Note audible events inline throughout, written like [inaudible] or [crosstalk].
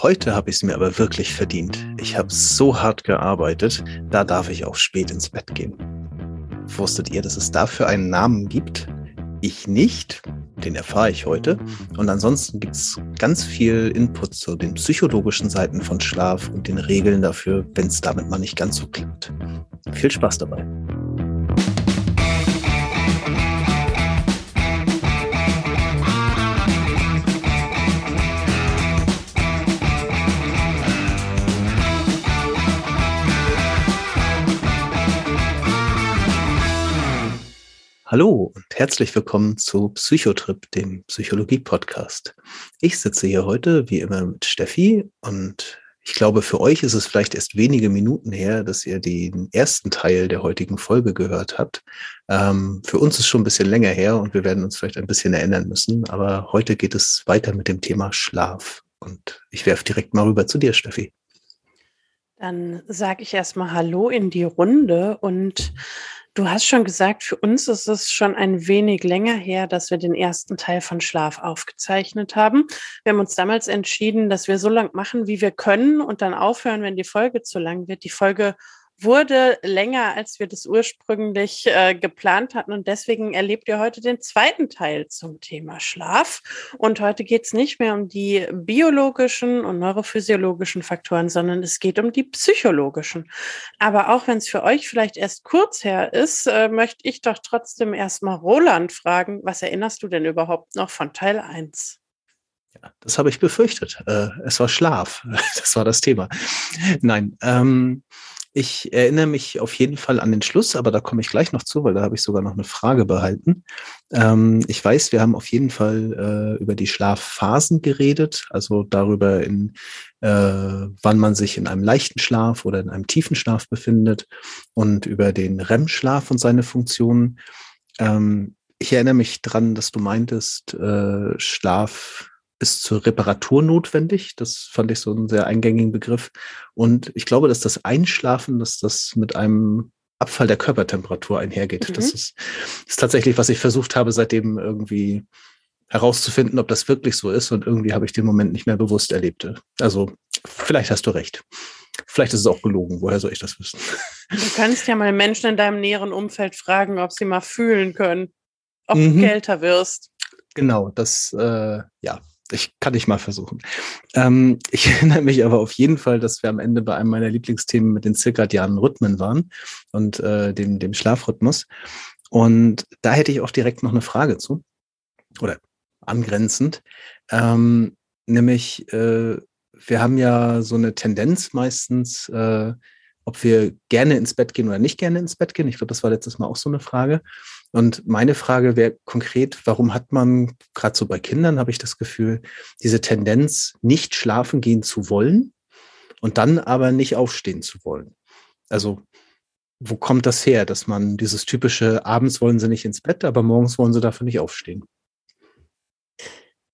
Heute habe ich es mir aber wirklich verdient. Ich habe so hart gearbeitet, da darf ich auch spät ins Bett gehen. Wusstet ihr, dass es dafür einen Namen gibt? Ich nicht, den erfahre ich heute. Und ansonsten gibt es ganz viel Input zu den psychologischen Seiten von Schlaf und den Regeln dafür, wenn es damit mal nicht ganz so klappt. Viel Spaß dabei. Hallo und herzlich willkommen zu Psychotrip, dem Psychologie-Podcast. Ich sitze hier heute wie immer mit Steffi und ich glaube, für euch ist es vielleicht erst wenige Minuten her, dass ihr den ersten Teil der heutigen Folge gehört habt. Ähm, für uns ist schon ein bisschen länger her und wir werden uns vielleicht ein bisschen erinnern müssen, aber heute geht es weiter mit dem Thema Schlaf. Und ich werfe direkt mal rüber zu dir, Steffi. Dann sage ich erstmal Hallo in die Runde und Du hast schon gesagt, für uns ist es schon ein wenig länger her, dass wir den ersten Teil von Schlaf aufgezeichnet haben. Wir haben uns damals entschieden, dass wir so lang machen, wie wir können und dann aufhören, wenn die Folge zu lang wird. Die Folge wurde länger, als wir das ursprünglich äh, geplant hatten. Und deswegen erlebt ihr heute den zweiten Teil zum Thema Schlaf. Und heute geht es nicht mehr um die biologischen und neurophysiologischen Faktoren, sondern es geht um die psychologischen. Aber auch wenn es für euch vielleicht erst kurz her ist, äh, möchte ich doch trotzdem erstmal Roland fragen, was erinnerst du denn überhaupt noch von Teil 1? Ja, das habe ich befürchtet. Äh, es war Schlaf. [laughs] Das war das Thema. Nein, ähm, ich erinnere mich auf jeden Fall an den Schluss, aber da komme ich gleich noch zu, weil da habe ich sogar noch eine Frage behalten. Ähm, ich weiß, wir haben auf jeden Fall äh, über die Schlafphasen geredet, also darüber, in, äh, wann man sich in einem leichten Schlaf oder in einem tiefen Schlaf befindet und über den REM-Schlaf und seine Funktionen. Ähm, ich erinnere mich dran, dass du meintest, äh, Schlaf ist zur Reparatur notwendig. Das fand ich so einen sehr eingängigen Begriff. Und ich glaube, dass das Einschlafen, dass das mit einem Abfall der Körpertemperatur einhergeht. Mhm. Das ist, ist tatsächlich, was ich versucht habe, seitdem irgendwie herauszufinden, ob das wirklich so ist. Und irgendwie habe ich den Moment nicht mehr bewusst erlebt. Also vielleicht hast du recht. Vielleicht ist es auch gelogen. Woher soll ich das wissen? Du kannst ja mal Menschen in deinem näheren Umfeld fragen, ob sie mal fühlen können, ob mhm. du kälter wirst. Genau, das, äh, ja, ich kann nicht mal versuchen. Ähm, ich [laughs] erinnere mich aber auf jeden Fall, dass wir am Ende bei einem meiner Lieblingsthemen mit den zirkadianen Rhythmen waren und äh, dem, dem Schlafrhythmus. Und da hätte ich auch direkt noch eine Frage zu. Oder angrenzend. Ähm, nämlich, äh, wir haben ja so eine Tendenz meistens, äh, ob wir gerne ins Bett gehen oder nicht gerne ins Bett gehen. Ich glaube, das war letztes Mal auch so eine Frage. Und meine Frage wäre konkret, warum hat man, gerade so bei Kindern habe ich das Gefühl, diese Tendenz, nicht schlafen gehen zu wollen und dann aber nicht aufstehen zu wollen? Also wo kommt das her, dass man dieses typische, abends wollen sie nicht ins Bett, aber morgens wollen sie dafür nicht aufstehen?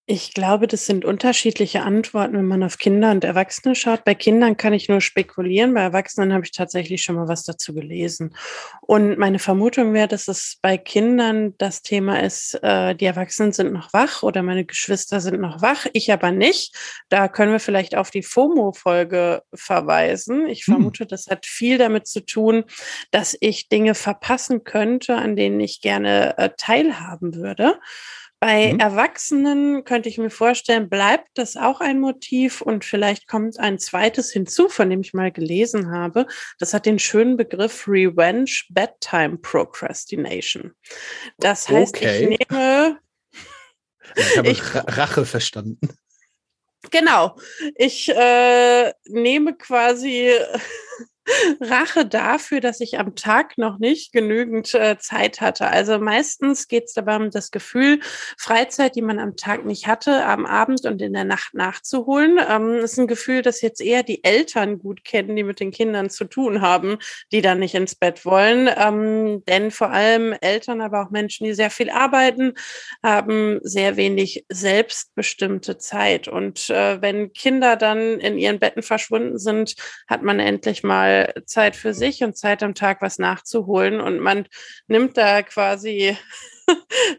Ich glaube, das sind unterschiedliche Antworten, wenn man auf Kinder und Erwachsene schaut. Bei Kindern kann ich nur spekulieren, bei Erwachsenen habe ich tatsächlich schon mal was dazu gelesen. Und meine Vermutung wäre, dass es bei Kindern das Thema ist, äh, die Erwachsenen sind noch wach oder meine Geschwister sind noch wach, ich aber nicht. Da können wir vielleicht auf die FOMO-Folge verweisen. Ich hm. vermute, das hat viel damit zu tun, dass ich Dinge verpassen könnte, an denen ich gerne äh, teilhaben würde. Bei mhm. Erwachsenen könnte ich mir vorstellen, bleibt das auch ein Motiv und vielleicht kommt ein zweites hinzu, von dem ich mal gelesen habe. Das hat den schönen Begriff Revenge Bedtime Procrastination. Das heißt, okay. ich nehme. [laughs] Ich habe ich, Rache verstanden. Genau. Ich äh, nehme quasi Rache dafür, dass ich am Tag noch nicht genügend äh, Zeit hatte. Also meistens geht es dabei um das Gefühl, Freizeit, die man am Tag nicht hatte, am Abend und in der Nacht nachzuholen. Ähm, ist ein Gefühl, das jetzt eher die Eltern gut kennen, die mit den Kindern zu tun haben, die dann nicht ins Bett wollen. Ähm, denn vor allem Eltern, aber auch Menschen, die sehr viel arbeiten, haben sehr wenig selbstbestimmte Zeit. Und äh, wenn Kinder dann in ihren Betten verschwunden sind, hat man endlich mal Zeit für sich und Zeit am Tag was nachzuholen. Und man nimmt da quasi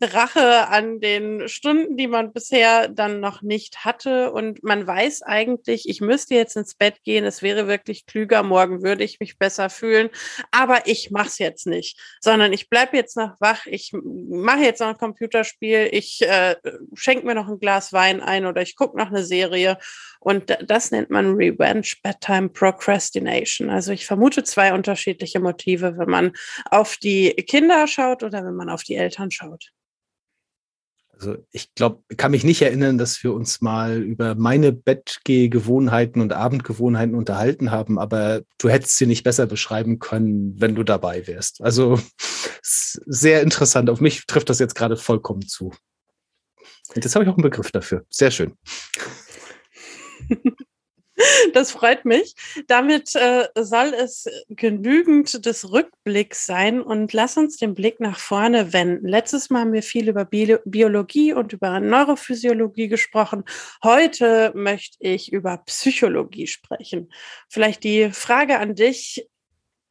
Rache an den Stunden, die man bisher dann noch nicht hatte. Und man weiß eigentlich, ich müsste jetzt ins Bett gehen, es wäre wirklich klüger, morgen würde ich mich besser fühlen. Aber ich mache es jetzt nicht, sondern ich bleibe jetzt noch wach, ich mache jetzt noch ein Computerspiel, ich äh, schenke mir noch ein Glas Wein ein oder ich gucke noch eine Serie. Und das nennt man Revenge Bedtime Procrastination. Also ich vermute zwei unterschiedliche Motive, wenn man auf die Kinder schaut oder wenn man auf die Eltern schaut. Also ich glaube, kann mich nicht erinnern, dass wir uns mal über meine Bettgehgewohnheiten und Abendgewohnheiten unterhalten haben, aber du hättest sie nicht besser beschreiben können, wenn du dabei wärst. Also sehr interessant. Auf mich trifft das jetzt gerade vollkommen zu. Jetzt habe ich auch einen Begriff dafür. Sehr schön. [laughs] [laughs] Das freut mich. Damit äh, soll es genügend des Rückblicks sein und lass uns den Blick nach vorne wenden. Letztes Mal haben wir viel über Bi Biologie und über Neurophysiologie gesprochen. Heute möchte ich über Psychologie sprechen. Vielleicht die Frage an dich.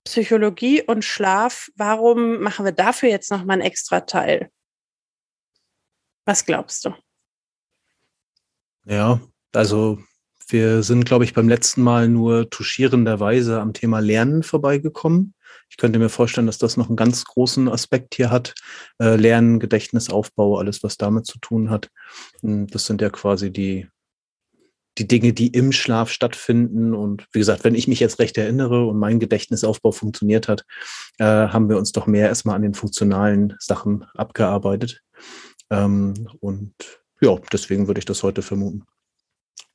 Psychologie und Schlaf, warum machen wir dafür jetzt nochmal einen extra Teil? Was glaubst du? Ja, also wir sind, glaube ich, beim letzten Mal nur touchierenderweise am Thema Lernen vorbeigekommen. Ich könnte mir vorstellen, dass das noch einen ganz großen Aspekt hier hat. Äh, Lernen, Gedächtnisaufbau, alles, was damit zu tun hat. Hm, das sind ja quasi die, die Dinge, die im Schlaf stattfinden. Und wie gesagt, wenn ich mich jetzt recht erinnere und mein Gedächtnisaufbau funktioniert hat, äh, haben wir uns doch mehr erstmal an den funktionalen Sachen abgearbeitet. Ähm, und ja, deswegen würde ich das heute vermuten.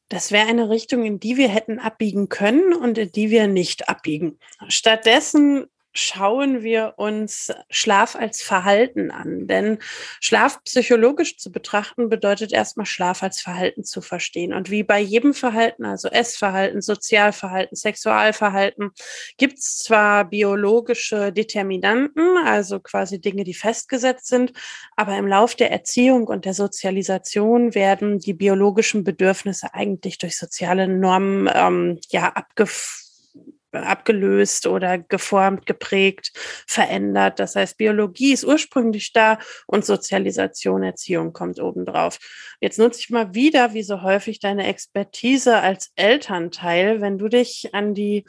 Das wäre eine Richtung, in die wir hätten abbiegen können und in die wir nicht abbiegen. Stattdessen schauen wir uns Schlaf als Verhalten an. Denn Schlaf psychologisch zu betrachten bedeutet erstmal Schlaf als Verhalten zu verstehen. Und wie bei jedem Verhalten, also Essverhalten, Sozialverhalten, Sexualverhalten, gibt es zwar biologische Determinanten, also quasi Dinge, die festgesetzt sind, aber im Lauf der Erziehung und der Sozialisation werden die biologischen Bedürfnisse eigentlich durch soziale Normen ähm, ja abgefunden abgelöst oder geformt, geprägt, verändert. Das heißt, Biologie ist ursprünglich da und Sozialisation, Erziehung kommt obendrauf. Jetzt nutze ich mal wieder, wie so häufig, deine Expertise als Elternteil, wenn du dich an die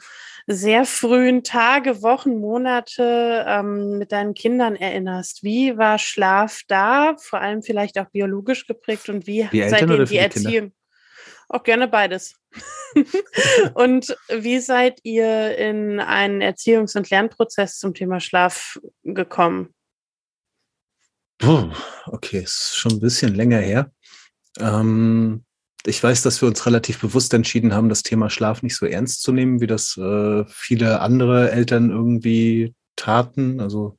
sehr frühen Tage, Wochen, Monate ähm, mit deinen Kindern erinnerst. Wie war Schlaf da, vor allem vielleicht auch biologisch geprägt und wie seitdem die Erziehung? Kinder? Auch gerne beides. [laughs] und wie seid ihr in einen Erziehungs- und Lernprozess zum Thema Schlaf gekommen? Okay, ist schon ein bisschen länger her. Ähm, ich weiß, dass wir uns relativ bewusst entschieden haben, das Thema Schlaf nicht so ernst zu nehmen, wie das äh, viele andere Eltern irgendwie taten. Also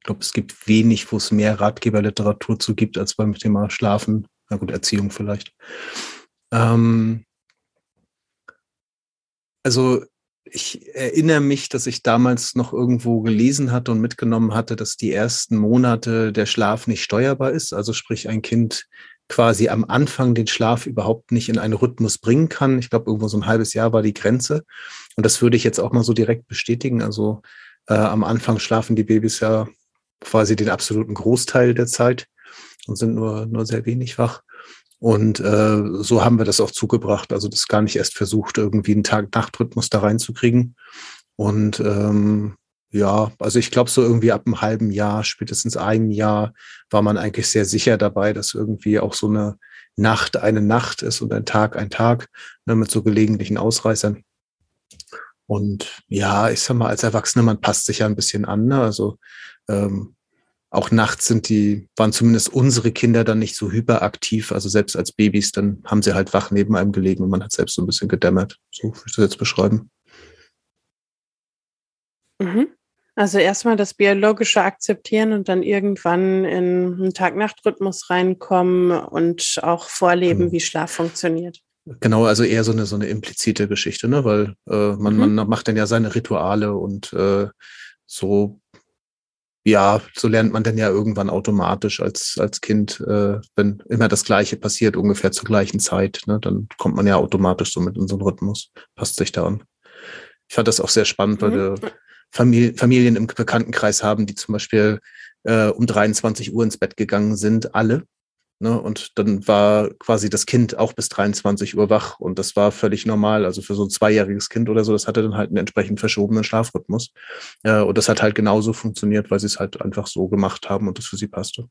ich glaube, es gibt wenig, wo es mehr Ratgeberliteratur zu gibt, als beim Thema Schlafen. Na gut, Erziehung vielleicht. Ähm, also ich erinnere mich, dass ich damals noch irgendwo gelesen hatte und mitgenommen hatte, dass die ersten Monate der Schlaf nicht steuerbar ist. Also sprich, ein Kind quasi am Anfang den Schlaf überhaupt nicht in einen Rhythmus bringen kann. Ich glaube, irgendwo so ein halbes Jahr war die Grenze. Und das würde ich jetzt auch mal so direkt bestätigen. Also äh, am Anfang schlafen die Babys ja quasi den absoluten Großteil der Zeit und sind nur, nur sehr wenig wach. Und äh, so haben wir das auch zugebracht. Also das gar nicht erst versucht, irgendwie einen Tag-Nacht-Rhythmus da reinzukriegen. Und ähm, ja, also ich glaube, so irgendwie ab einem halben Jahr, spätestens einem Jahr, war man eigentlich sehr sicher dabei, dass irgendwie auch so eine Nacht eine Nacht ist und ein Tag ein Tag, ne, mit so gelegentlichen Ausreißern. Und ja, ich sag mal, als Erwachsener, man passt sich ja ein bisschen an. Ne? Also ähm, auch nachts sind die, waren zumindest unsere Kinder dann nicht so hyperaktiv. Also selbst als Babys, dann haben sie halt wach neben einem gelegen und man hat selbst so ein bisschen gedämmert. So würde ich das jetzt beschreiben. Mhm. Also erstmal das biologische akzeptieren und dann irgendwann in einen Tag-Nacht-Rhythmus reinkommen und auch vorleben, mhm. wie Schlaf funktioniert. Genau, also eher so eine so eine implizite Geschichte, ne? Weil äh, man, mhm. man macht dann ja seine Rituale und äh, so ja, so lernt man dann ja irgendwann automatisch als, als Kind, äh, wenn immer das Gleiche passiert, ungefähr zur gleichen Zeit, ne, dann kommt man ja automatisch so mit in so einen Rhythmus, passt sich da an. Ich fand das auch sehr spannend, weil mhm. wir Familie, Familien im Bekanntenkreis haben, die zum Beispiel äh, um 23 Uhr ins Bett gegangen sind, alle. Ne? Und dann war quasi das Kind auch bis 23 Uhr wach und das war völlig normal. Also für so ein zweijähriges Kind oder so, das hatte dann halt einen entsprechend verschobenen Schlafrhythmus. Äh, und das hat halt genauso funktioniert, weil sie es halt einfach so gemacht haben und das für sie passte.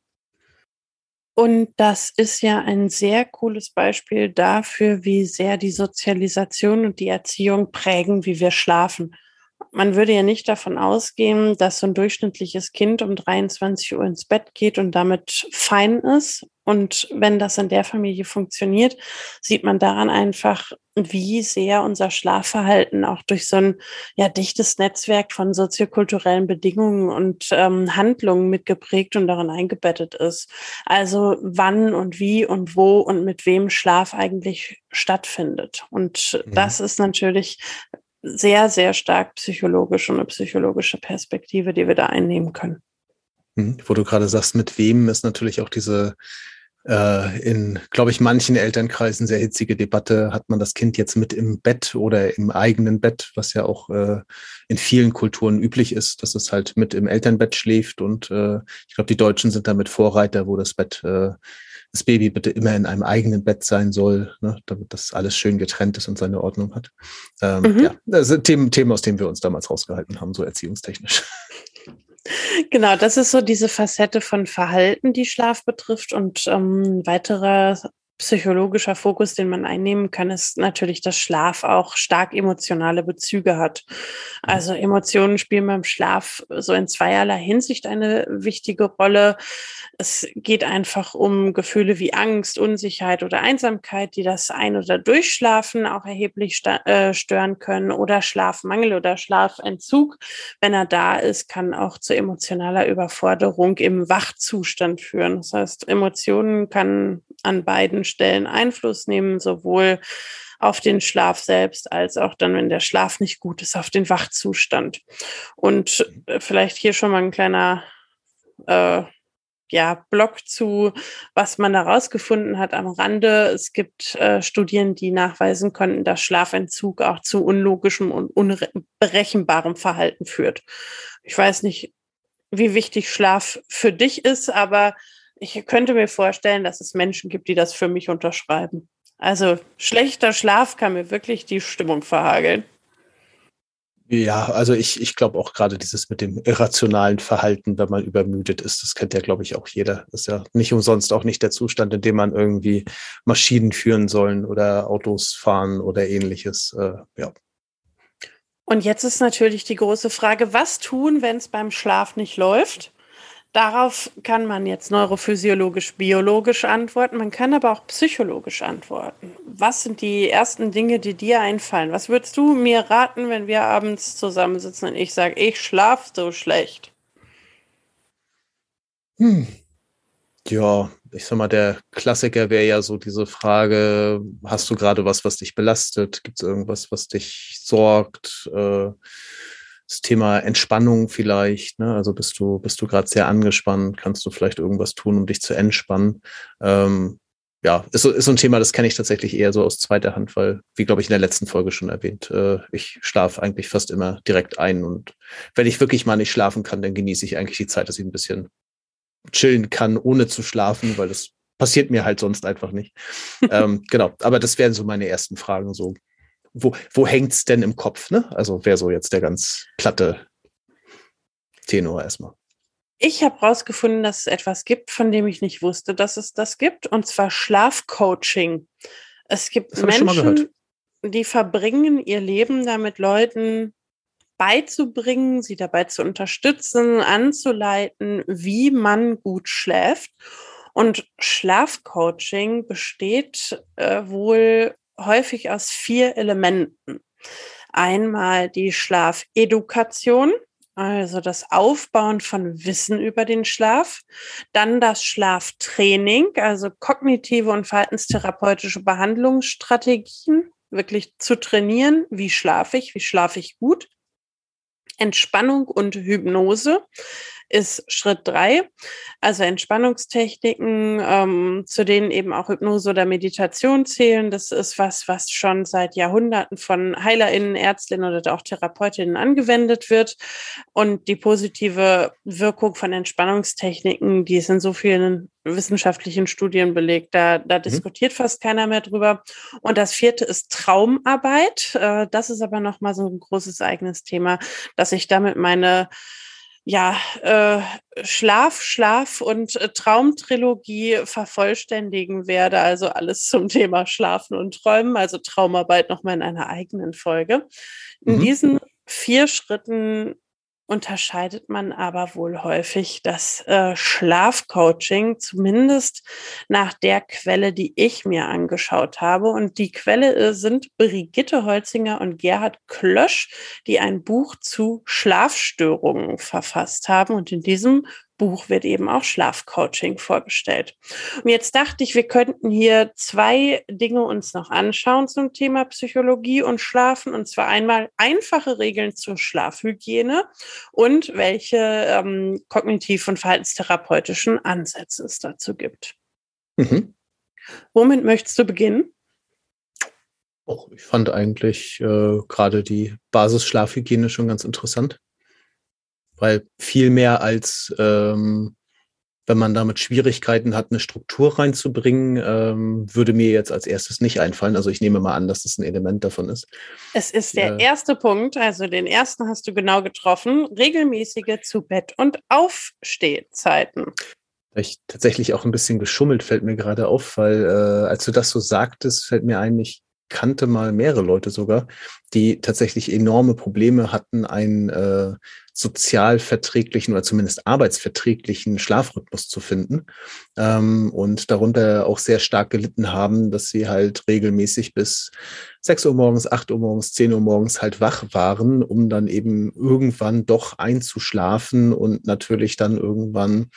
Und das ist ja ein sehr cooles Beispiel dafür, wie sehr die Sozialisation und die Erziehung prägen, wie wir schlafen man würde ja nicht davon ausgehen, dass so ein durchschnittliches Kind um 23 Uhr ins Bett geht und damit fein ist. Und wenn das in der Familie funktioniert, sieht man daran einfach, wie sehr unser Schlafverhalten auch durch so ein ja, dichtes Netzwerk von soziokulturellen Bedingungen und ähm, Handlungen mitgeprägt und darin eingebettet ist. Also wann und wie und wo und mit wem Schlaf eigentlich stattfindet. Und mhm. das ist natürlich sehr, sehr stark psychologisch und eine psychologische Perspektive, die wir da einnehmen können. Mhm. Wo du gerade sagst, mit wem ist natürlich auch diese äh, in, glaube ich, manchen Elternkreisen sehr hitzige Debatte, hat man das Kind jetzt mit im Bett oder im eigenen Bett, was ja auch äh, in vielen Kulturen üblich ist, dass es halt mit im Elternbett schläft. Und äh, ich glaube, die Deutschen sind damit Vorreiter, wo das Bett äh, das Baby bitte immer in einem eigenen Bett sein soll, ne, damit das alles schön getrennt ist und seine Ordnung hat. Ähm, mhm. Ja, das sind Themen, Themen, aus denen wir uns damals rausgehalten haben, so erziehungstechnisch. [laughs] Genau, das ist so diese Facette von Verhalten, die Schlaf betrifft. Und ähm, weiterer psychologischer Fokus, den man einnehmen kann, ist natürlich, dass Schlaf auch stark emotionale Bezüge hat. Also Emotionen spielen beim Schlaf so in zweierlei Hinsicht eine wichtige Rolle. Es geht einfach um Gefühle wie Angst, Unsicherheit oder Einsamkeit, die das Ein- oder Durchschlafen auch erheblich äh, stören können oder Schlafmangel oder Schlafentzug. Wenn er da ist, kann auch zu emotionaler Überforderung im Wachzustand führen. Das heißt, Emotionen kann an beiden Stellen Einfluss nehmen, sowohl auf den Schlaf selbst, als auch dann, wenn der Schlaf nicht gut ist, auf den Wachzustand. Und äh, vielleicht hier schon mal ein kleiner äh, ja, Blog zu, was man da rausgefunden hat am Rande. Es gibt äh, Studien, die nachweisen konnten, dass Schlafentzug auch zu unlogischem und unberechenbarem Verhalten führt. Ich weiß nicht, wie wichtig Schlaf für dich ist, aber ich könnte mir vorstellen, dass es Menschen gibt, die das für mich unterschreiben. Also schlechter Schlaf kann mir wirklich die Stimmung verhageln. Ja, also ich, ich glaube auch gerade dieses mit dem irrationalen Verhalten, wenn man übermüdet ist, das kennt ja, glaube ich, auch jeder. Das ist ja nicht umsonst auch nicht der Zustand, in dem man irgendwie Maschinen führen sollen oder Autos fahren oder ähnliches. Äh, ja. Und jetzt ist natürlich die große Frage, was tun, wenn es beim Schlaf nicht läuft? Darauf kann man jetzt neurophysiologisch, biologisch antworten, man kann aber auch psychologisch antworten. Was sind die ersten Dinge, die dir einfallen? Was würdest du mir raten, wenn wir abends zusammensitzen und ich sage, ich schlafe so schlecht? Hm. Ja, ich sag mal, der Klassiker wäre ja so diese Frage, hast du gerade was, was dich belastet? Gibt es irgendwas, was dich sorgt? Äh, das Thema Entspannung vielleicht, ne? Also bist du, bist du gerade sehr angespannt, kannst du vielleicht irgendwas tun, um dich zu entspannen? Ähm, ja, ist so, ist so ein Thema, das kenne ich tatsächlich eher so aus zweiter Hand, weil, wie glaube ich in der letzten Folge schon erwähnt, äh, ich schlafe eigentlich fast immer direkt ein und wenn ich wirklich mal nicht schlafen kann, dann genieße ich eigentlich die Zeit, dass ich ein bisschen chillen kann, ohne zu schlafen, weil das passiert mir halt sonst einfach nicht. [laughs] ähm, genau, aber das wären so meine ersten Fragen, so wo, wo es denn im Kopf? Ne? Also wäre so jetzt der ganz platte Tenor erstmal. Ich habe herausgefunden, dass es etwas gibt, von dem ich nicht wusste, dass es das gibt, und zwar Schlafcoaching. Es gibt Menschen, die verbringen ihr Leben damit, Leuten beizubringen, sie dabei zu unterstützen, anzuleiten, wie man gut schläft. Und Schlafcoaching besteht äh, wohl häufig aus vier Elementen. Einmal die Schlafedukation, also das Aufbauen von Wissen über den Schlaf, dann das Schlaftraining, also kognitive und verhaltenstherapeutische Behandlungsstrategien, wirklich zu trainieren, wie schlafe ich, wie schlafe ich gut, Entspannung und Hypnose, ist Schritt drei. Also Entspannungstechniken, ähm, zu denen eben auch Hypnose oder Meditation zählen. Das ist was, was schon seit Jahrhunderten von HeilerInnen, Ärztinnen oder auch Therapeutinnen angewendet wird. Und die positive Wirkung von Entspannungstechniken, die ist in so vielen wissenschaftlichen Studien belegt. Da, da mhm. diskutiert fast keiner mehr drüber. Und das vierte ist Traumarbeit. Äh, das ist aber nochmal so ein großes eigenes Thema, dass ich damit meine ja, äh, Schlaf, Schlaf und äh, Traumtrilogie vervollständigen werde. Also alles zum Thema Schlafen und Träumen, also Traumarbeit nochmal in einer eigenen Folge. In mhm. diesen vier Schritten unterscheidet man aber wohl häufig das äh, Schlafcoaching, zumindest nach der Quelle, die ich mir angeschaut habe. Und die Quelle äh, sind Brigitte Holzinger und Gerhard Klösch, die ein Buch zu Schlafstörungen verfasst haben. Und in diesem Buch wird eben auch Schlafcoaching vorgestellt. Und jetzt dachte ich, wir könnten hier zwei Dinge uns noch anschauen zum Thema Psychologie und Schlafen. Und zwar einmal einfache Regeln zur Schlafhygiene und welche ähm, kognitiv- und verhaltenstherapeutischen Ansätze es dazu gibt. Mhm. Womit möchtest du beginnen? Oh, ich fand eigentlich äh, gerade die Basisschlafhygiene schon ganz interessant. Weil viel mehr als ähm, wenn man damit Schwierigkeiten hat, eine Struktur reinzubringen, ähm, würde mir jetzt als erstes nicht einfallen. Also ich nehme mal an, dass das ein Element davon ist. Es ist der äh, erste Punkt, also den ersten hast du genau getroffen. Regelmäßige zu Bett- und Aufstehzeiten. Ich tatsächlich auch ein bisschen geschummelt, fällt mir gerade auf, weil äh, als du das so sagtest, fällt mir ein, ich kannte mal mehrere Leute sogar, die tatsächlich enorme Probleme hatten, einen äh, sozial verträglichen oder zumindest arbeitsverträglichen Schlafrhythmus zu finden ähm, und darunter auch sehr stark gelitten haben, dass sie halt regelmäßig bis 6 Uhr morgens, 8 Uhr morgens, 10 Uhr morgens halt wach waren, um dann eben irgendwann doch einzuschlafen und natürlich dann irgendwann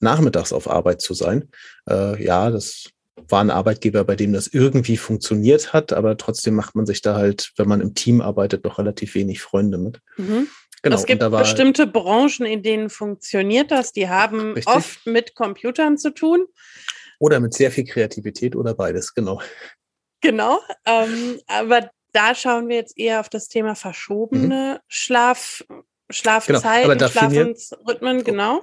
nachmittags auf Arbeit zu sein. Äh, ja, das war ein Arbeitgeber, bei dem das irgendwie funktioniert hat, aber trotzdem macht man sich da halt, wenn man im Team arbeitet, doch relativ wenig Freunde mit. Mhm. Genau, es gibt bestimmte Branchen, in denen funktioniert das. Die haben richtig. oft mit Computern zu tun. Oder mit sehr viel Kreativität oder beides, genau. Genau, ähm, aber da schauen wir jetzt eher auf das Thema verschobene mhm. Schlaf, Schlafzeiten, genau, Schlafensrhythmen, genau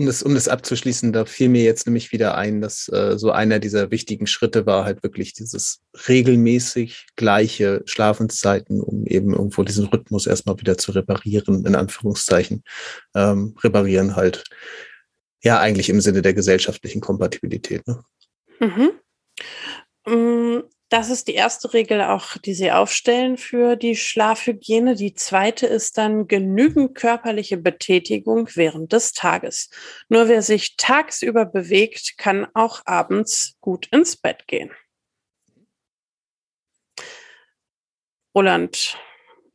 um das, um das abzuschließen, da fiel mir jetzt nämlich wieder ein, dass äh, so einer dieser wichtigen Schritte war halt wirklich dieses regelmäßig gleiche Schlafenszeiten, um eben irgendwo diesen Rhythmus erstmal wieder zu reparieren, in Anführungszeichen. Ähm, reparieren halt, ja, eigentlich im Sinne der gesellschaftlichen Kompatibilität. Ne? Mhm. Das ist die erste Regel auch, die Sie aufstellen für die Schlafhygiene. Die zweite ist dann genügend körperliche Betätigung während des Tages. Nur wer sich tagsüber bewegt, kann auch abends gut ins Bett gehen. Roland,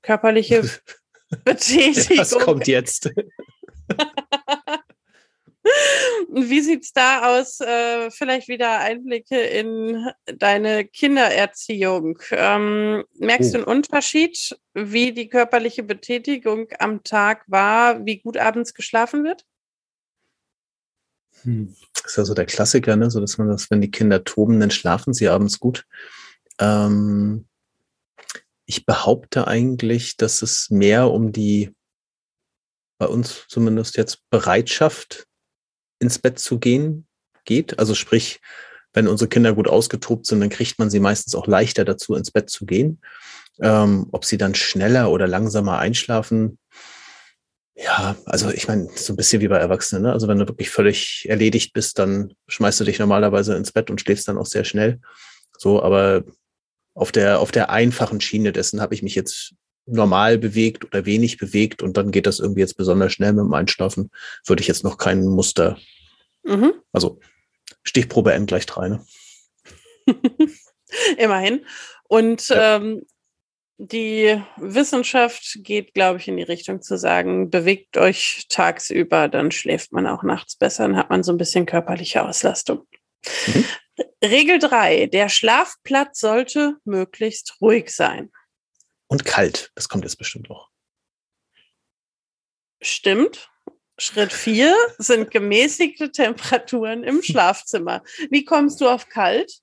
körperliche [laughs] Betätigung. Was kommt jetzt? [laughs] [laughs] Wie sieht es da aus? Äh, vielleicht wieder Einblicke in deine Kindererziehung. Ähm, merkst oh. du einen Unterschied, wie die körperliche Betätigung am Tag war, wie gut abends geschlafen wird? Hm. Das ist ja so der Klassiker, ne? so dass man das, wenn die Kinder toben, dann schlafen sie abends gut. Ähm, ich behaupte eigentlich, dass es mehr um die bei uns zumindest jetzt Bereitschaft ins Bett zu gehen geht. Also sprich, wenn unsere Kinder gut ausgetobt sind, dann kriegt man sie meistens auch leichter dazu, ins Bett zu gehen. Ähm, ob sie dann schneller oder langsamer einschlafen, ja, also ich meine, so ein bisschen wie bei Erwachsenen. Ne? Also wenn du wirklich völlig erledigt bist, dann schmeißt du dich normalerweise ins Bett und schläfst dann auch sehr schnell. So, aber auf der, auf der einfachen Schiene dessen habe ich mich jetzt normal bewegt oder wenig bewegt und dann geht das irgendwie jetzt besonders schnell mit dem Einschlafen, würde ich jetzt noch kein Muster. Mhm. Also Stichprobe N gleich drei, ne? [laughs] Immerhin. Und ja. ähm, die Wissenschaft geht, glaube ich, in die Richtung zu sagen, bewegt euch tagsüber, dann schläft man auch nachts besser, dann hat man so ein bisschen körperliche Auslastung. Mhm. Regel drei: Der Schlafplatz sollte möglichst ruhig sein. Und kalt. Das kommt jetzt bestimmt auch. Stimmt. Schritt vier sind gemäßigte Temperaturen im [laughs] Schlafzimmer. Wie kommst du auf kalt?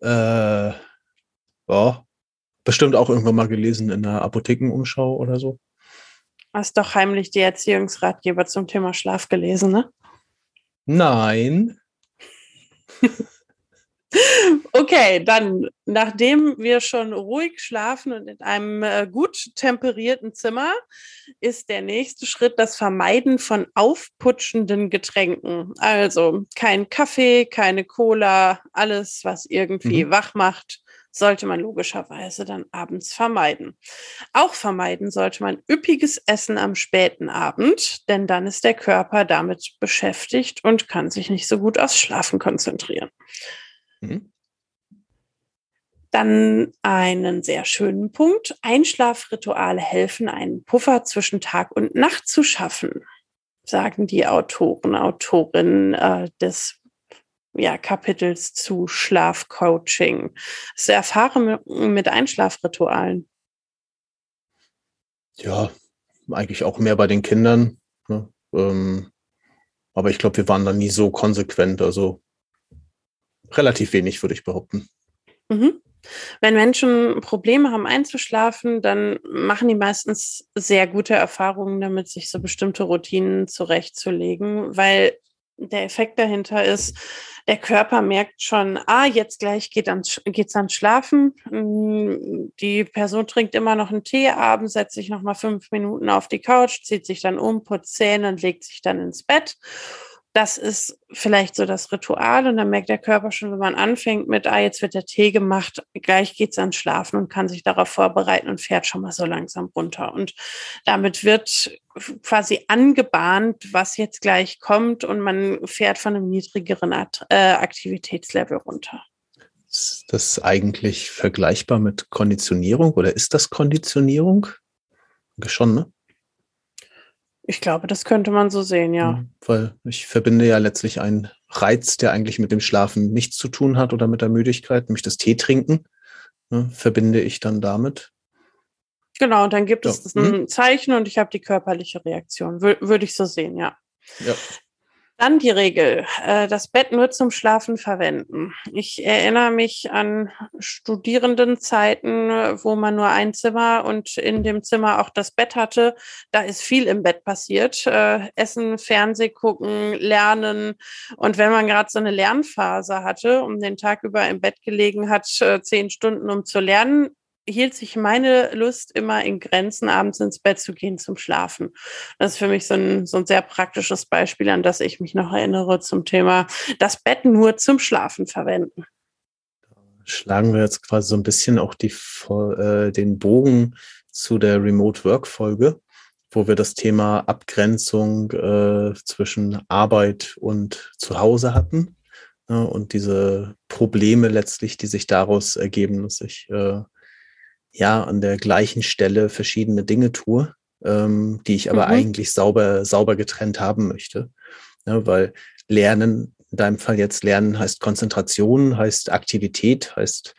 Äh, ja, bestimmt auch irgendwann mal gelesen in der Apothekenumschau oder so. Hast doch heimlich die Erziehungsratgeber zum Thema Schlaf gelesen, ne? Nein. [laughs] Okay, dann, nachdem wir schon ruhig schlafen und in einem äh, gut temperierten Zimmer, ist der nächste Schritt das Vermeiden von aufputschenden Getränken. Also kein Kaffee, keine Cola, alles, was irgendwie mhm. wach macht, sollte man logischerweise dann abends vermeiden. Auch vermeiden sollte man üppiges Essen am späten Abend, denn dann ist der Körper damit beschäftigt und kann sich nicht so gut aufs Schlafen konzentrieren. Mhm. Dann einen sehr schönen Punkt. Einschlafrituale helfen, einen Puffer zwischen Tag und Nacht zu schaffen, sagen die Autoren, Autorinnen äh, des ja, Kapitels zu Schlafcoaching. Das erfahre mit Einschlafritualen. Ja, eigentlich auch mehr bei den Kindern. Ne? Ähm, aber ich glaube, wir waren da nie so konsequent. Also relativ wenig, würde ich behaupten. Mhm. Wenn Menschen Probleme haben einzuschlafen, dann machen die meistens sehr gute Erfahrungen damit, sich so bestimmte Routinen zurechtzulegen, weil der Effekt dahinter ist, der Körper merkt schon, ah, jetzt gleich geht ans, geht's ans Schlafen. Mm, die Person trinkt immer noch einen Tee abends, setzt sich noch mal fünf Minuten auf die Couch, zieht sich dann um, putzt Zähne und legt sich dann ins Bett das ist vielleicht so das Ritual und dann merkt der Körper schon, wenn man anfängt mit, ah, jetzt wird der Tee gemacht, gleich geht's ans Schlafen und kann sich darauf vorbereiten und fährt schon mal so langsam runter. Und damit wird quasi angebahnt, was jetzt gleich kommt und man fährt von einem niedrigeren äh, Aktivitätslevel runter. Ist das eigentlich vergleichbar mit Konditionierung oder ist das Konditionierung? Schon, ne? Ich glaube, das könnte man so sehen, ja. Weil ich verbinde ja letztlich einen Reiz, der eigentlich mit dem Schlafen nichts zu tun hat oder mit der Müdigkeit, nämlich das Tee trinken, ne, verbinde ich dann damit. Genau, und dann gibt ja. es ein mhm. Zeichen und ich habe die körperliche Reaktion. Wür würde ich so sehen, ja. Ja. Dann die Regel, äh, das Bett nur zum Schlafen verwenden. Ich erinnere mich an Studierendenzeiten, wo man nur ein Zimmer und in dem Zimmer auch das Bett hatte. Da ist viel im Bett passiert. Äh, Essen, Fernseh gucken, lernen. Und wenn man gerade so eine Lernphase hatte, um den Tag über im Bett gelegen hat, äh, zehn Stunden um zu lernen, hielt sich meine Lust immer in Grenzen, abends ins Bett zu gehen zum Schlafen. Das ist für mich so ein, so ein sehr praktisches Beispiel, an das ich mich noch erinnere zum Thema das Bett nur zum Schlafen verwenden. Schlagen wir jetzt quasi so ein bisschen auch die, äh, den Bogen zu der Remote Work Folge, wo wir das Thema Abgrenzung äh, zwischen Arbeit und Zuhause hatten. Ne, und diese Probleme letztlich, die sich daraus ergeben, dass ich äh, ja an der gleichen Stelle verschiedene Dinge tue, ähm, die ich aber mhm. eigentlich sauber, sauber getrennt haben möchte. Ja, weil Lernen, in deinem Fall jetzt Lernen heißt Konzentration, heißt Aktivität, heißt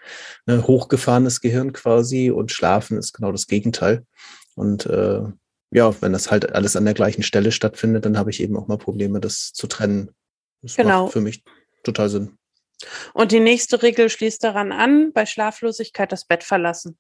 ne, hochgefahrenes Gehirn quasi und Schlafen ist genau das Gegenteil. Und äh, ja, wenn das halt alles an der gleichen Stelle stattfindet, dann habe ich eben auch mal Probleme, das zu trennen. Das genau. macht für mich total Sinn. Und die nächste Regel schließt daran an, bei Schlaflosigkeit das Bett verlassen.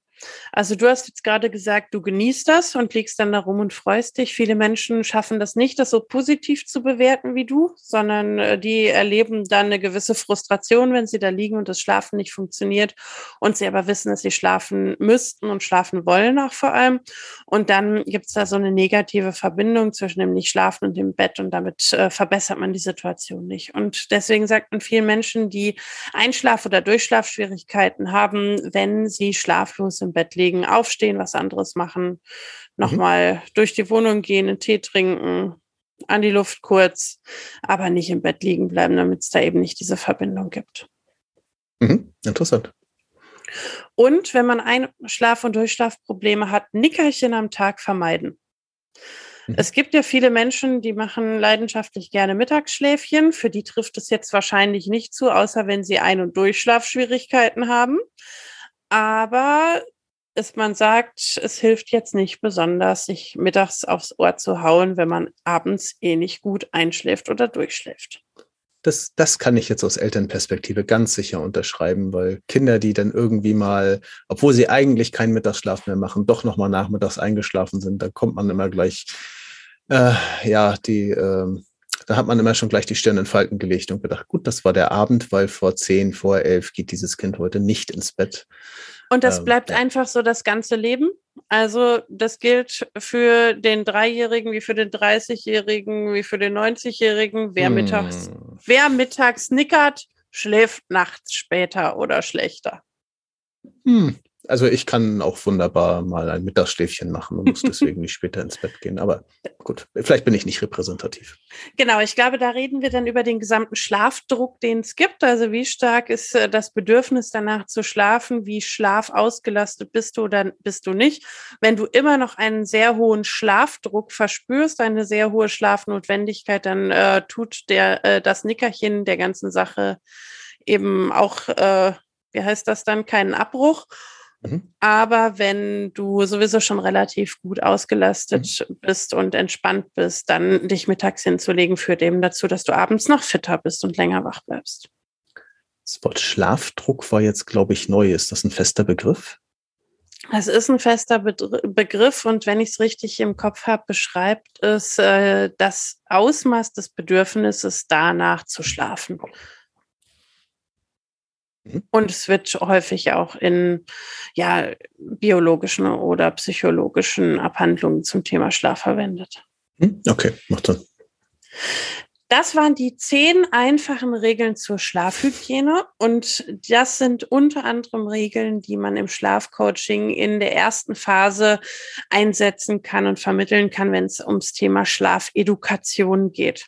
Also du hast jetzt gerade gesagt, du genießt das und liegst dann da rum und freust dich. Viele Menschen schaffen das nicht, das so positiv zu bewerten wie du, sondern äh, die erleben dann eine gewisse Frustration, wenn sie da liegen und das Schlafen nicht funktioniert und sie aber wissen, dass sie schlafen müssten und schlafen wollen auch vor allem. Und dann gibt es da so eine negative Verbindung zwischen dem Nicht-Schlafen und dem Bett und damit äh, verbessert man die Situation nicht. Und deswegen sagt man vielen Menschen, die Einschlaf- oder Durchschlafschwierigkeiten haben, wenn sie schlaflos Bett liegen, aufstehen, was anderes machen, nochmal mhm. durch die Wohnung gehen, einen Tee trinken, an die Luft kurz, aber nicht im Bett liegen bleiben, damit es da eben nicht diese Verbindung gibt. Mhm. Interessant. Und wenn man Einschlaf- und Durchschlafprobleme hat, Nickerchen am Tag vermeiden. Mhm. Es gibt ja viele Menschen, die machen leidenschaftlich gerne Mittagsschläfchen. Für die trifft es jetzt wahrscheinlich nicht zu, außer wenn sie Ein- und Durchschlafschwierigkeiten haben. Aber ist, man sagt, es hilft jetzt nicht besonders, sich mittags aufs Ohr zu hauen, wenn man abends eh nicht gut einschläft oder durchschläft. Das, das kann ich jetzt aus Elternperspektive ganz sicher unterschreiben, weil Kinder, die dann irgendwie mal, obwohl sie eigentlich keinen Mittagsschlaf mehr machen, doch nochmal nachmittags eingeschlafen sind, da kommt man immer gleich, äh, ja, die, äh, da hat man immer schon gleich die Stirn in Falten gelegt und gedacht, gut, das war der Abend, weil vor zehn, vor elf geht dieses Kind heute nicht ins Bett. Und das ähm, bleibt ja. einfach so das ganze Leben? Also das gilt für den Dreijährigen wie für den 30-Jährigen wie für den 90-Jährigen. Wer, hm. mittags, wer mittags nickert, schläft nachts später oder schlechter. Hm. Also ich kann auch wunderbar mal ein Mittagsschläfchen machen und muss [laughs] deswegen nicht später ins Bett gehen. Aber gut, vielleicht bin ich nicht repräsentativ. Genau, ich glaube, da reden wir dann über den gesamten Schlafdruck, den es gibt. Also wie stark ist äh, das Bedürfnis danach zu schlafen? Wie schlaf ausgelastet bist du oder bist du nicht? Wenn du immer noch einen sehr hohen Schlafdruck verspürst, eine sehr hohe Schlafnotwendigkeit, dann äh, tut der äh, das Nickerchen der ganzen Sache eben auch, äh, wie heißt das dann, keinen Abbruch. Mhm. Aber wenn du sowieso schon relativ gut ausgelastet mhm. bist und entspannt bist, dann dich mittags hinzulegen, führt eben dazu, dass du abends noch fitter bist und länger wach bleibst. Das Wort Schlafdruck war jetzt, glaube ich, neu. Ist das ein fester Begriff? Es ist ein fester Be Begriff und wenn ich es richtig im Kopf habe, beschreibt es äh, das Ausmaß des Bedürfnisses danach zu schlafen. Mhm. Und es wird häufig auch in ja, biologischen oder psychologischen Abhandlungen zum Thema Schlaf verwendet. Hm? Okay, macht Sinn. Das waren die zehn einfachen Regeln zur Schlafhygiene und das sind unter anderem Regeln, die man im Schlafcoaching in der ersten Phase einsetzen kann und vermitteln kann, wenn es ums Thema Schlafedukation geht.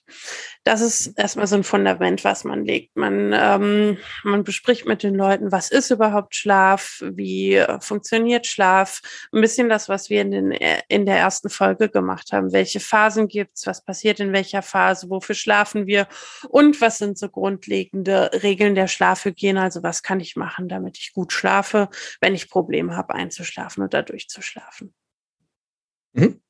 Das ist erstmal so ein Fundament, was man legt. Man, ähm, man bespricht mit den Leuten, was ist überhaupt Schlaf, wie äh, funktioniert Schlaf, ein bisschen das, was wir in, den, äh, in der ersten Folge gemacht haben. Welche Phasen gibt's, was passiert in welcher Phase, wofür schlafen wir und was sind so grundlegende Regeln der Schlafhygiene, also was kann ich machen, damit ich gut schlafe, wenn ich Probleme habe einzuschlafen oder durchzuschlafen. Mhm.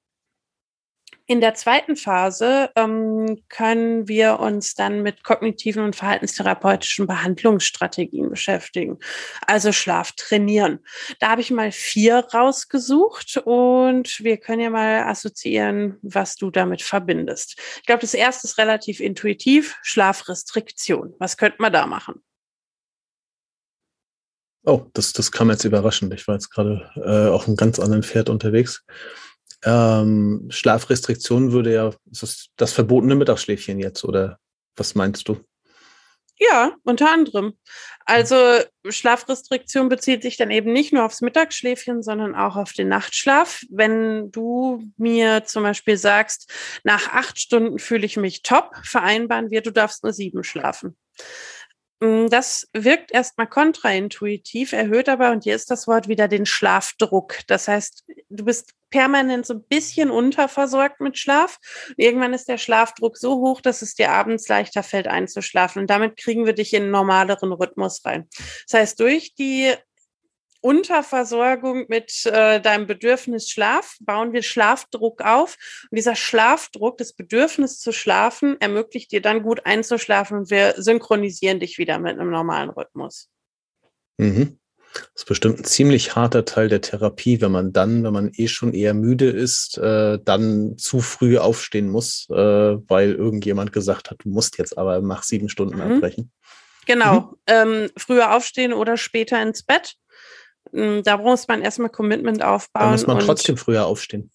In der zweiten Phase ähm, können wir uns dann mit kognitiven und verhaltenstherapeutischen Behandlungsstrategien beschäftigen. Also Schlaf trainieren. Da habe ich mal vier rausgesucht und wir können ja mal assoziieren, was du damit verbindest. Ich glaube, das erste ist relativ intuitiv. Schlafrestriktion. Was könnte man da machen? Oh, das, das kam jetzt überraschend. Ich war jetzt gerade äh, auf einem ganz anderen Pferd unterwegs. Ähm, Schlafrestriktion würde ja, ist das das verbotene Mittagsschläfchen jetzt oder was meinst du? Ja, unter anderem. Also Schlafrestriktion bezieht sich dann eben nicht nur aufs Mittagsschläfchen, sondern auch auf den Nachtschlaf. Wenn du mir zum Beispiel sagst, nach acht Stunden fühle ich mich top, vereinbaren wir, du darfst nur sieben schlafen. Mm, das wirkt erstmal kontraintuitiv, erhöht aber, und hier ist das Wort wieder, den Schlafdruck. Das heißt, du bist permanent so ein bisschen unterversorgt mit Schlaf. Und irgendwann ist der Schlafdruck so hoch, dass es dir abends leichter fällt einzuschlafen. Und damit kriegen wir dich in einen normaleren Rhythmus rein. Das heißt, durch die Unterversorgung mit äh, deinem Bedürfnis Schlaf bauen wir Schlafdruck auf. Und dieser Schlafdruck, das Bedürfnis zu schlafen, ermöglicht dir dann gut einzuschlafen und wir synchronisieren dich wieder mit einem normalen Rhythmus. Mhm. Das ist bestimmt ein ziemlich harter Teil der Therapie, wenn man dann, wenn man eh schon eher müde ist, äh, dann zu früh aufstehen muss, äh, weil irgendjemand gesagt hat, du musst jetzt aber nach sieben Stunden mhm. abbrechen. Genau. Mhm. Ähm, früher aufstehen oder später ins Bett. Hm, da muss man erstmal Commitment aufbauen. Da muss man trotzdem früher aufstehen.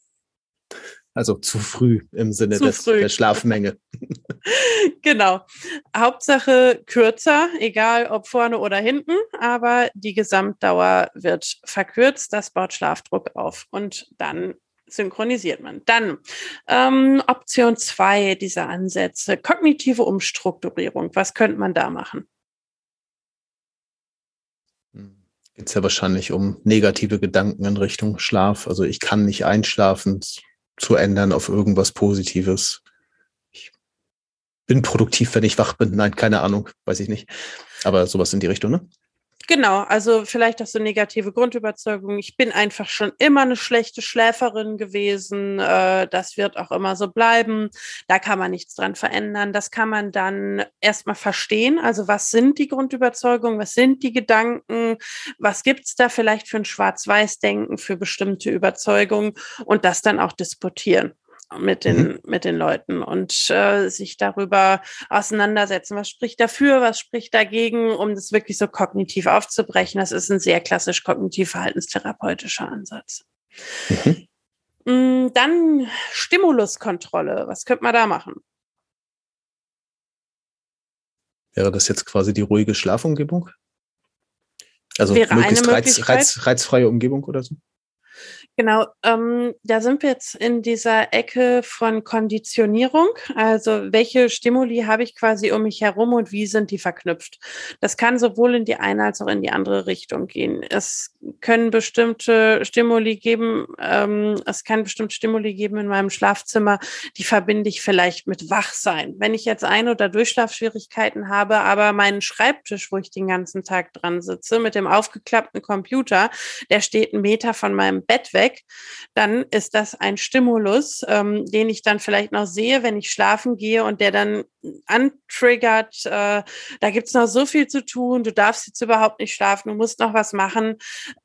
Also zu früh im Sinne des, früh. der Schlafmenge. [laughs] [laughs] genau. Hauptsache kürzer, egal ob vorne oder hinten, aber die Gesamtdauer wird verkürzt. Das baut Schlafdruck auf und dann synchronisiert man. Dann ähm, Option zwei dieser Ansätze, kognitive Umstrukturierung. Was könnte man da machen? geht es ja wahrscheinlich um negative Gedanken in Richtung Schlaf. Also ich kann nicht einschlafen, zu ändern auf irgendwas Positives. Ich bin produktiv, wenn ich wach bin. Nein, keine Ahnung, weiß ich nicht. Aber sowas in die Richtung, ne? Genau, also vielleicht auch so negative Grundüberzeugung. Ich bin einfach schon immer eine schlechte Schläferin gewesen. Äh, das wird auch immer so bleiben. Da kann man nichts dran verändern. Das kann man dann erstmal verstehen. Also was sind die Grundüberzeugungen? Was sind die Gedanken? Was gibt's da vielleicht für ein Schwarz-Weiß-Denken für bestimmte Überzeugungen? Und das dann auch disputieren mit den, mhm. mit den Leuten und äh, sich darüber auseinandersetzen. Was spricht dafür, was spricht dagegen, um das wirklich so kognitiv aufzubrechen. Das ist ein sehr klassisch kognitiv-verhaltenstherapeutischer Ansatz. Mhm. Mm, dann Stimuluskontrolle. Was könnte man da machen? Wäre das jetzt quasi die ruhige Schlafumgebung? Also Wäre möglichst reiz, reiz, reizfreie Umgebung oder so? Genau, ähm, da sind wir jetzt in dieser Ecke von Konditionierung. Also welche Stimuli habe ich quasi um mich herum und wie sind die verknüpft? Das kann sowohl in die eine als auch in die andere Richtung gehen. Es können bestimmte Stimuli geben, ähm, es kann bestimmte Stimuli geben in meinem Schlafzimmer, die verbinde ich vielleicht mit Wachsein. Wenn ich jetzt Ein- oder Durchschlafschwierigkeiten habe, aber meinen Schreibtisch, wo ich den ganzen Tag dran sitze, mit dem aufgeklappten Computer, der steht einen Meter von meinem Bett weg, weg, dann ist das ein Stimulus, ähm, den ich dann vielleicht noch sehe, wenn ich schlafen gehe und der dann antriggert, äh, da gibt's noch so viel zu tun, du darfst jetzt überhaupt nicht schlafen, du musst noch was machen,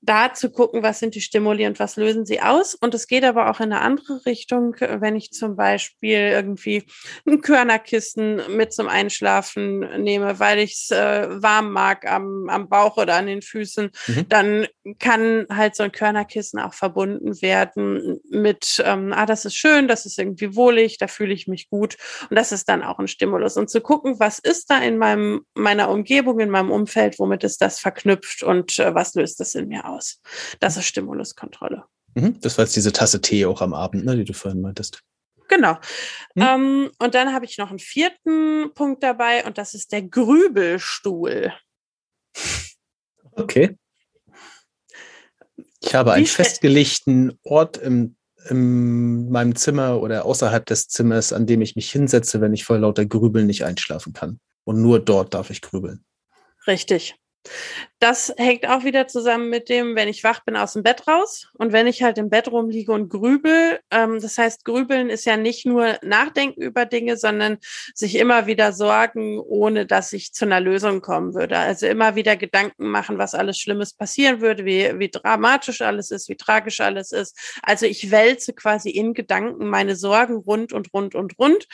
da zu gucken, was sind die Stimuli und was lösen sie aus. Und es geht aber auch in eine andere Richtung, wenn ich zum Beispiel irgendwie ein Körnerkissen mit zum Einschlafen nehme, weil ich es äh, warm mag am, am Bauch oder an den Füßen, mhm. dann kann halt so ein Körnerkissen auch verbunden werden mit, ähm, ah, das ist schön, das ist irgendwie wohlig, da fühle ich mich gut. Und das ist dann auch ein Stimulus. Und zu gucken, was ist da in meinem, meiner Umgebung, in meinem Umfeld, womit ist das verknüpft und äh, was löst das in mir aus. Das ist Stimuluskontrolle. Mhm. Das war jetzt diese Tasse Tee auch am Abend, ne, die du vorhin meintest. Genau. Hm? Ähm, und dann habe ich noch einen vierten Punkt dabei und das ist der Grübelstuhl. Okay. Ich habe einen festgelegten Ort im in meinem Zimmer oder außerhalb des Zimmers, an dem ich mich hinsetze, wenn ich vor lauter Grübeln nicht einschlafen kann. Und nur dort darf ich grübeln. Richtig. Das hängt auch wieder zusammen mit dem, wenn ich wach bin, aus dem Bett raus und wenn ich halt im Bett rumliege und grübel. Ähm, das heißt, grübeln ist ja nicht nur Nachdenken über Dinge, sondern sich immer wieder sorgen, ohne dass ich zu einer Lösung kommen würde. Also immer wieder Gedanken machen, was alles Schlimmes passieren würde, wie, wie dramatisch alles ist, wie tragisch alles ist. Also ich wälze quasi in Gedanken meine Sorgen rund und rund und rund,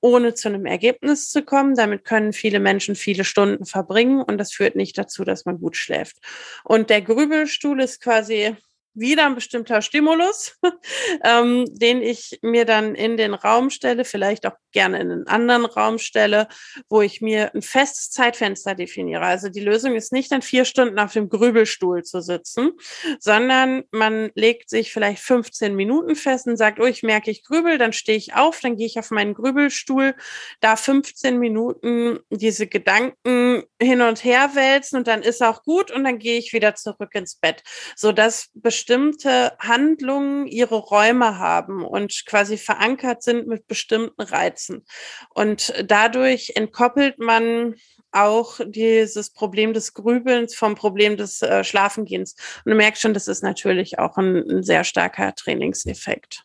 ohne zu einem Ergebnis zu kommen. Damit können viele Menschen viele Stunden verbringen und das führt nicht dazu, dass man gut schläft. Und der Grübelstuhl ist quasi wieder ein bestimmter Stimulus, [laughs] ähm, den ich mir dann in den Raum stelle, vielleicht auch gerne in einen anderen Raum stelle, wo ich mir ein festes Zeitfenster definiere. Also die Lösung ist nicht dann vier Stunden auf dem Grübelstuhl zu sitzen, sondern man legt sich vielleicht 15 Minuten fest und sagt, oh, ich merke, ich grübel, dann stehe ich auf, dann gehe ich auf meinen Grübelstuhl, da 15 Minuten diese Gedanken hin und her wälzen und dann ist auch gut und dann gehe ich wieder zurück ins Bett, so dass bestimmte Handlungen ihre Räume haben und quasi verankert sind mit bestimmten Reizen. Und dadurch entkoppelt man auch dieses Problem des Grübelns vom Problem des äh, Schlafengehens. Und du merkst schon, das ist natürlich auch ein, ein sehr starker Trainingseffekt.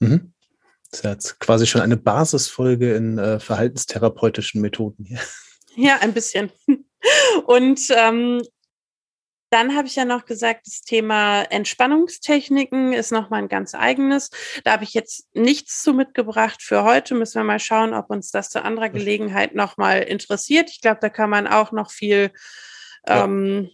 Mhm. Das ist jetzt quasi schon eine Basisfolge in äh, verhaltenstherapeutischen Methoden hier. Ja, ein bisschen. [laughs] Und ähm, dann habe ich ja noch gesagt, das Thema Entspannungstechniken ist nochmal ein ganz eigenes. Da habe ich jetzt nichts zu mitgebracht für heute. Müssen wir mal schauen, ob uns das zu anderer Gelegenheit nochmal interessiert. Ich glaube, da kann man auch noch viel ja. Ähm,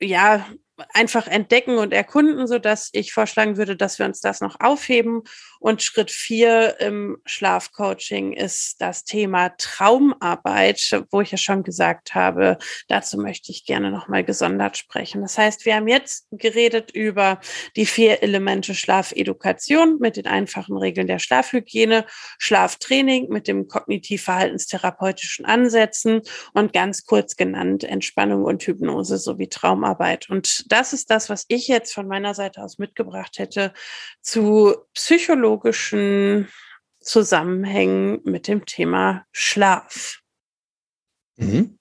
ja, einfach entdecken und erkunden, so dass ich vorschlagen würde, dass wir uns das noch aufheben. Und Schritt vier im Schlafcoaching ist das Thema Traumarbeit, wo ich ja schon gesagt habe, dazu möchte ich gerne nochmal gesondert sprechen. Das heißt, wir haben jetzt geredet über die vier Elemente Schlafedukation mit den einfachen Regeln der Schlafhygiene, Schlaftraining mit dem kognitiv-verhaltenstherapeutischen Ansätzen und ganz kurz genannt Entspannung und Hypnose sowie Traumarbeit. Und das ist das, was ich jetzt von meiner Seite aus mitgebracht hätte zu psychologischen Zusammenhängen mit dem Thema Schlaf. Mhm.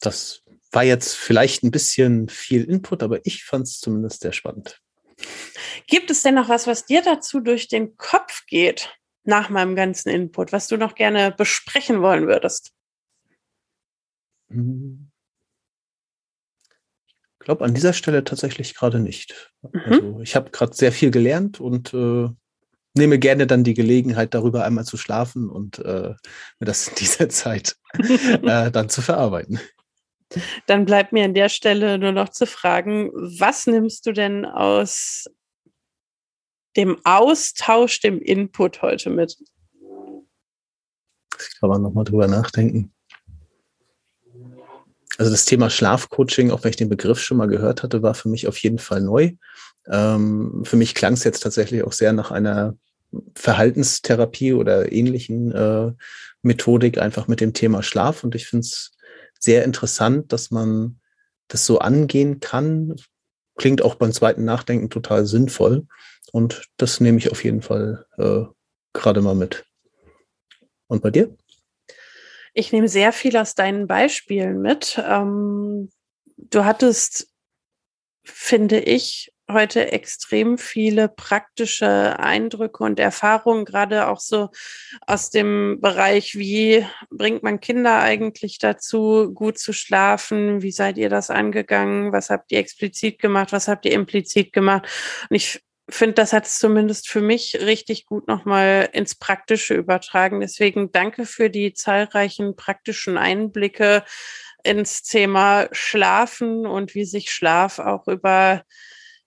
Das war jetzt vielleicht ein bisschen viel Input, aber ich fand es zumindest sehr spannend. Gibt es denn noch was, was dir dazu durch den Kopf geht nach meinem ganzen Input, was du noch gerne besprechen wollen würdest? Hm. Ich glaube an dieser Stelle tatsächlich gerade nicht. Mhm. Also ich habe gerade sehr viel gelernt und äh, nehme gerne dann die Gelegenheit, darüber einmal zu schlafen und äh, mir das in dieser [laughs] Zeit äh, [laughs] dann zu verarbeiten. Dann bleibt mir an der Stelle nur noch zu fragen, was nimmst du denn aus dem Austausch, dem Input heute mit? Ich kann man nochmal drüber nachdenken. Also das Thema Schlafcoaching, auch wenn ich den Begriff schon mal gehört hatte, war für mich auf jeden Fall neu. Ähm, für mich klang es jetzt tatsächlich auch sehr nach einer Verhaltenstherapie oder ähnlichen äh, Methodik einfach mit dem Thema Schlaf. Und ich finde es sehr interessant, dass man das so angehen kann. Klingt auch beim zweiten Nachdenken total sinnvoll. Und das nehme ich auf jeden Fall äh, gerade mal mit. Und bei dir? Ich nehme sehr viel aus deinen Beispielen mit. Ähm, du hattest, finde ich, heute extrem viele praktische Eindrücke und Erfahrungen, gerade auch so aus dem Bereich, wie bringt man Kinder eigentlich dazu, gut zu schlafen? Wie seid ihr das angegangen? Was habt ihr explizit gemacht? Was habt ihr implizit gemacht? Und ich finde, das hat es zumindest für mich richtig gut nochmal ins Praktische übertragen. Deswegen danke für die zahlreichen praktischen Einblicke ins Thema Schlafen und wie sich Schlaf auch über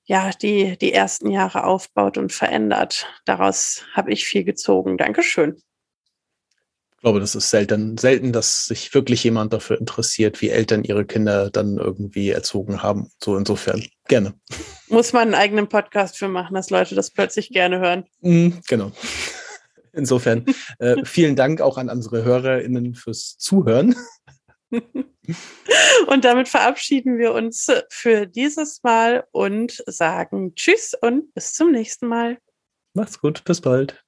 ja, die, die ersten Jahre aufbaut und verändert. Daraus habe ich viel gezogen. Dankeschön. Ich glaube, das ist selten, selten, dass sich wirklich jemand dafür interessiert, wie Eltern ihre Kinder dann irgendwie erzogen haben. So insofern gerne. Muss man einen eigenen Podcast für machen, dass Leute das plötzlich gerne hören. Mm, genau. [laughs] Insofern äh, vielen Dank auch an unsere HörerInnen fürs Zuhören. [laughs] Und damit verabschieden wir uns für dieses Mal und sagen Tschüss und bis zum nächsten Mal. Macht's gut, bis bald.